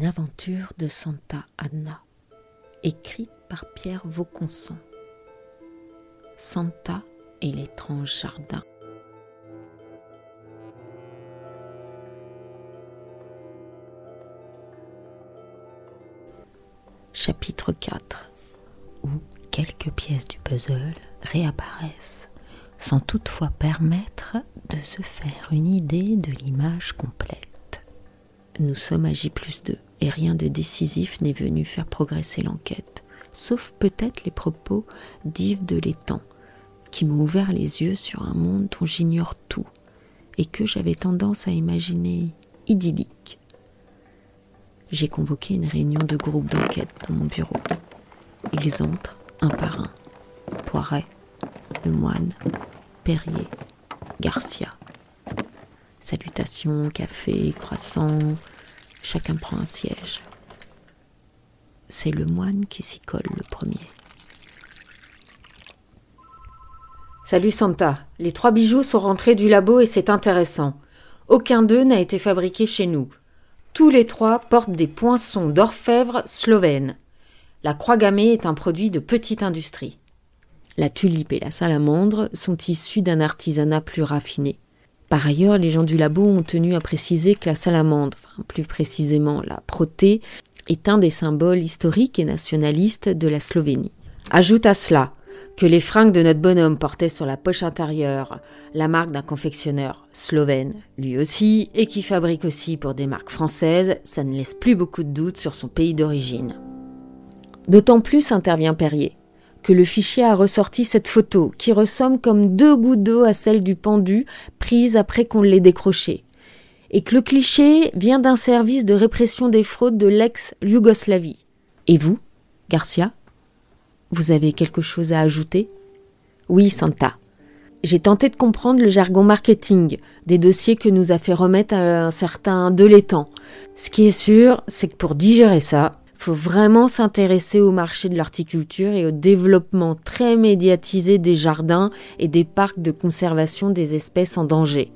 Une aventure de Santa Anna, écrite par Pierre Vauconson. Santa et l'étrange jardin. Chapitre 4 Où quelques pièces du puzzle réapparaissent sans toutefois permettre de se faire une idée de l'image complète. Nous sommes à J plus 2 et rien de décisif n'est venu faire progresser l'enquête, sauf peut-être les propos d'Yves de l'étang, qui m'ont ouvert les yeux sur un monde dont j'ignore tout et que j'avais tendance à imaginer idyllique. J'ai convoqué une réunion de groupe d'enquête dans mon bureau. Ils entrent un par un. Poiret, le moine, Perrier, Garcia. Salutations, café, croissant, chacun prend un siège. C'est le moine qui s'y colle le premier. Salut Santa, les trois bijoux sont rentrés du labo et c'est intéressant. Aucun d'eux n'a été fabriqué chez nous. Tous les trois portent des poinçons d'orfèvre slovènes. La croix gammée est un produit de petite industrie. La tulipe et la salamandre sont issues d'un artisanat plus raffiné. Par ailleurs, les gens du labo ont tenu à préciser que la salamandre, plus précisément la protée, est un des symboles historiques et nationalistes de la Slovénie. Ajoute à cela que les fringues de notre bonhomme portaient sur la poche intérieure la marque d'un confectionneur slovène, lui aussi, et qui fabrique aussi pour des marques françaises, ça ne laisse plus beaucoup de doutes sur son pays d'origine. D'autant plus intervient Perrier, que le fichier a ressorti cette photo qui ressemble comme deux gouttes d'eau à celle du pendu prise après qu'on l'ait décroché. Et que le cliché vient d'un service de répression des fraudes de l'ex-Yougoslavie. Et vous, Garcia Vous avez quelque chose à ajouter? Oui, Santa. J'ai tenté de comprendre le jargon marketing des dossiers que nous a fait remettre un certain Delétan. Ce qui est sûr, c'est que pour digérer ça, faut vraiment s'intéresser au marché de l'horticulture et au développement très médiatisé des jardins et des parcs de conservation des espèces en danger.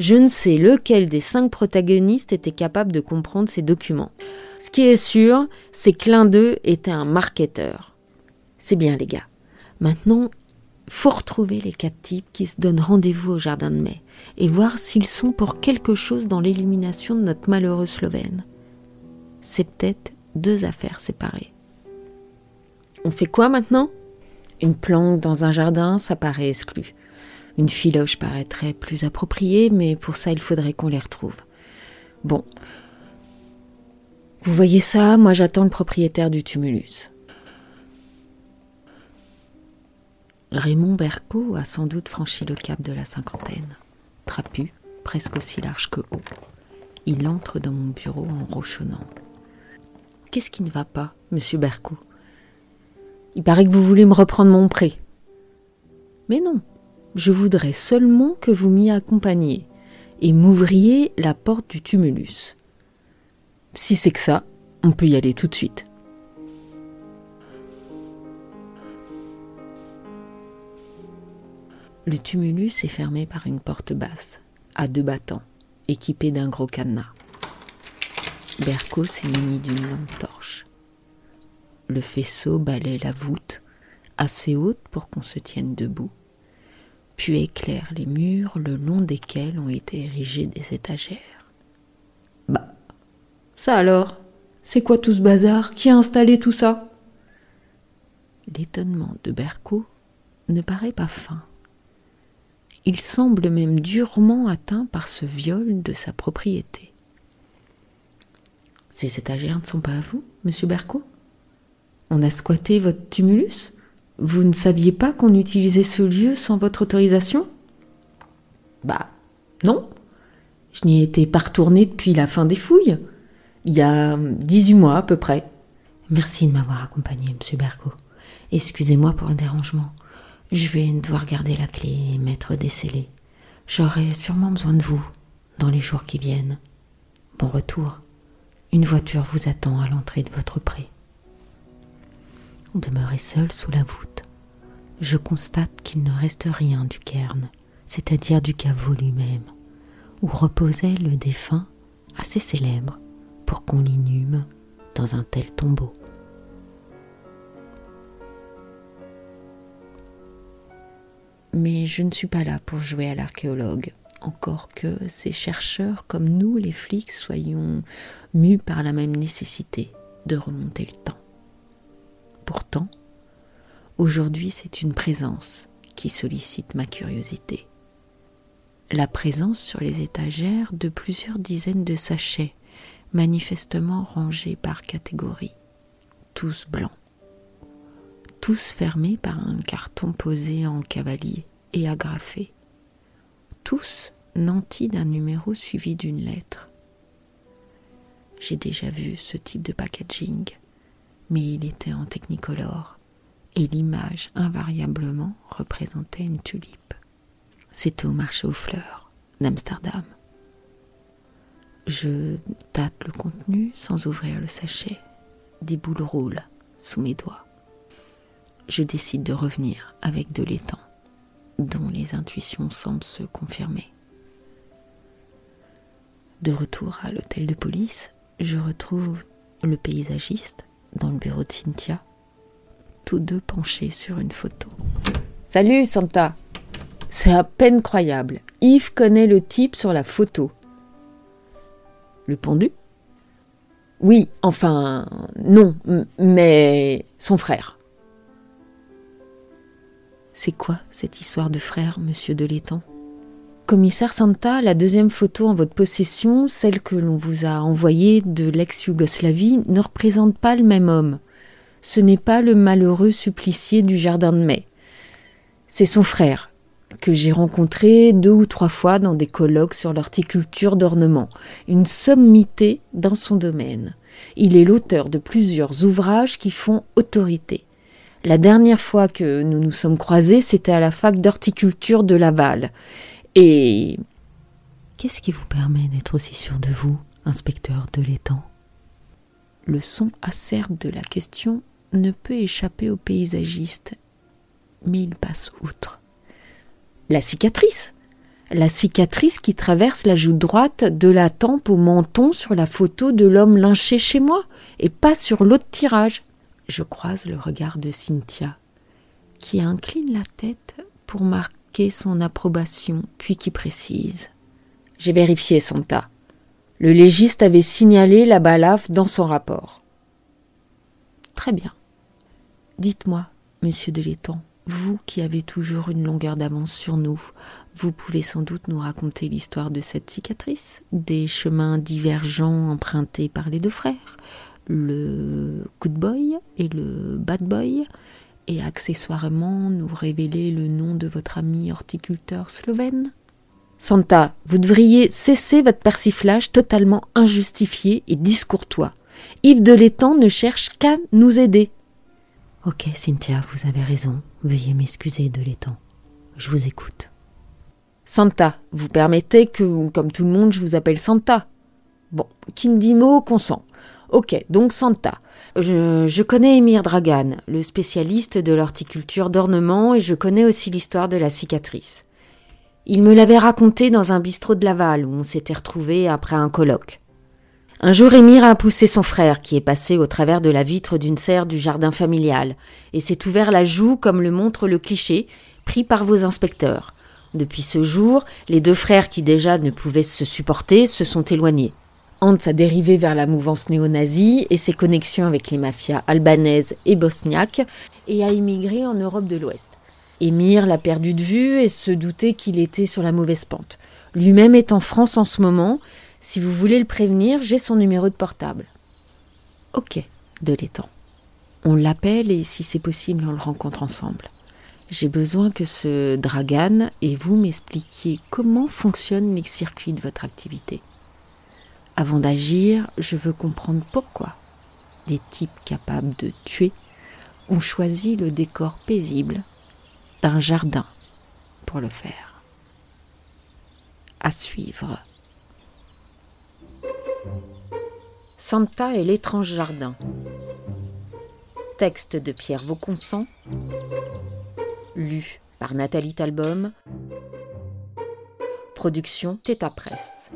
Je ne sais lequel des cinq protagonistes était capable de comprendre ces documents. Ce qui est sûr, c'est que l'un d'eux était un marketeur. C'est bien les gars. Maintenant, faut retrouver les quatre types qui se donnent rendez-vous au jardin de mai et voir s'ils sont pour quelque chose dans l'élimination de notre malheureux Slovène c'est peut-être deux affaires séparées. On fait quoi maintenant? Une planque dans un jardin, ça paraît exclu. Une filoche paraîtrait plus appropriée, mais pour ça, il faudrait qu'on les retrouve. Bon. Vous voyez ça, moi j'attends le propriétaire du tumulus. Raymond Berco a sans doute franchi le cap de la cinquantaine. Trapu, presque aussi large que haut. Il entre dans mon bureau en rochonnant. Qu'est-ce qui ne va pas, monsieur Bercou Il paraît que vous voulez me reprendre mon prêt. Mais non, je voudrais seulement que vous m'y accompagniez et m'ouvriez la porte du tumulus. Si c'est que ça, on peut y aller tout de suite. Le tumulus est fermé par une porte basse, à deux battants, équipée d'un gros cadenas. Berco s'est muni d'une lampe torche. Le faisceau balait la voûte, assez haute pour qu'on se tienne debout, puis éclaire les murs le long desquels ont été érigées des étagères. Bah, ça alors C'est quoi tout ce bazar Qui a installé tout ça? L'étonnement de Berco ne paraît pas fin. Il semble même durement atteint par ce viol de sa propriété. Ces étagères ne sont pas à vous, monsieur Berco? On a squatté votre tumulus? Vous ne saviez pas qu'on utilisait ce lieu sans votre autorisation? Bah, non. Je n'y étais pas retourné depuis la fin des fouilles. Il y a 18 mois à peu près. Merci de m'avoir accompagné, monsieur Berco. Excusez-moi pour le dérangement. Je vais devoir garder la clé et mettre des scellés. J'aurai sûrement besoin de vous dans les jours qui viennent. Bon retour. Une voiture vous attend à l'entrée de votre pré. On demeurait seul sous la voûte. Je constate qu'il ne reste rien du cairn, c'est-à-dire du caveau lui-même, où reposait le défunt, assez célèbre, pour qu'on l'inhume dans un tel tombeau. Mais je ne suis pas là pour jouer à l'archéologue, encore que ces chercheurs comme nous, les flics, soyons mus par la même nécessité de remonter le temps. Pourtant, aujourd'hui c'est une présence qui sollicite ma curiosité. La présence sur les étagères de plusieurs dizaines de sachets, manifestement rangés par catégorie, tous blancs, tous fermés par un carton posé en cavalier et agrafé, tous nantis d'un numéro suivi d'une lettre. J'ai déjà vu ce type de packaging, mais il était en technicolor et l'image invariablement représentait une tulipe. C'était au marché aux fleurs d'Amsterdam. Je tâte le contenu sans ouvrir le sachet. Des boules roulent sous mes doigts. Je décide de revenir avec de l'étang, dont les intuitions semblent se confirmer. De retour à l'hôtel de police, je retrouve le paysagiste dans le bureau de Cynthia, tous deux penchés sur une photo. Salut Santa C'est à peine croyable. Yves connaît le type sur la photo. Le pendu? Oui, enfin, non, mais son frère. C'est quoi cette histoire de frère, monsieur de l'étang Commissaire Santa, la deuxième photo en votre possession, celle que l'on vous a envoyée de l'ex-Yougoslavie, ne représente pas le même homme. Ce n'est pas le malheureux supplicié du jardin de mai. C'est son frère, que j'ai rencontré deux ou trois fois dans des colloques sur l'horticulture d'ornement, une sommité dans son domaine. Il est l'auteur de plusieurs ouvrages qui font autorité. La dernière fois que nous nous sommes croisés, c'était à la fac d'horticulture de Laval. Et qu'est-ce qui vous permet d'être aussi sûr de vous, inspecteur de l'étang? Le son acerbe de la question ne peut échapper au paysagiste, mais il passe outre. La cicatrice La cicatrice qui traverse la joue droite de la tempe au menton sur la photo de l'homme lynché chez moi, et pas sur l'autre tirage. Je croise le regard de Cynthia, qui incline la tête pour marquer son approbation, puis qui précise J'ai vérifié, Santa. Le légiste avait signalé la balafre dans son rapport. Très bien. Dites-moi, monsieur de l'étang, vous qui avez toujours une longueur d'avance sur nous, vous pouvez sans doute nous raconter l'histoire de cette cicatrice, des chemins divergents empruntés par les deux frères, le good boy et le bad boy, et accessoirement nous révéler le nom de votre ami horticulteur slovène Santa, vous devriez cesser votre persiflage totalement injustifié et discourtois. Yves de l'étang ne cherche qu'à nous aider. Ok, Cynthia, vous avez raison. Veuillez m'excuser de l'étang. Je vous écoute. Santa, vous permettez que, comme tout le monde, je vous appelle Santa. Bon, qui ne dit mot consent. Ok, donc Santa. Je, connais Emir Dragan, le spécialiste de l'horticulture d'ornement, et je connais aussi l'histoire de la cicatrice. Il me l'avait raconté dans un bistrot de Laval où on s'était retrouvés après un colloque. Un jour, Émir a poussé son frère, qui est passé au travers de la vitre d'une serre du jardin familial, et s'est ouvert la joue comme le montre le cliché, pris par vos inspecteurs. Depuis ce jour, les deux frères qui déjà ne pouvaient se supporter se sont éloignés. Hans a dérivé vers la mouvance néo-nazie et ses connexions avec les mafias albanaises et bosniaques et a immigré en Europe de l'Ouest. Émir l'a perdu de vue et se doutait qu'il était sur la mauvaise pente. Lui-même est en France en ce moment. Si vous voulez le prévenir, j'ai son numéro de portable. Ok, de l'étang. On l'appelle et si c'est possible, on le rencontre ensemble. J'ai besoin que ce Dragan et vous m'expliquiez comment fonctionnent les circuits de votre activité. Avant d'agir, je veux comprendre pourquoi des types capables de tuer ont choisi le décor paisible d'un jardin pour le faire. À suivre. Santa et l'étrange jardin. Texte de Pierre Vauconsant. Lu par Nathalie Talbom. Production Téta Presse.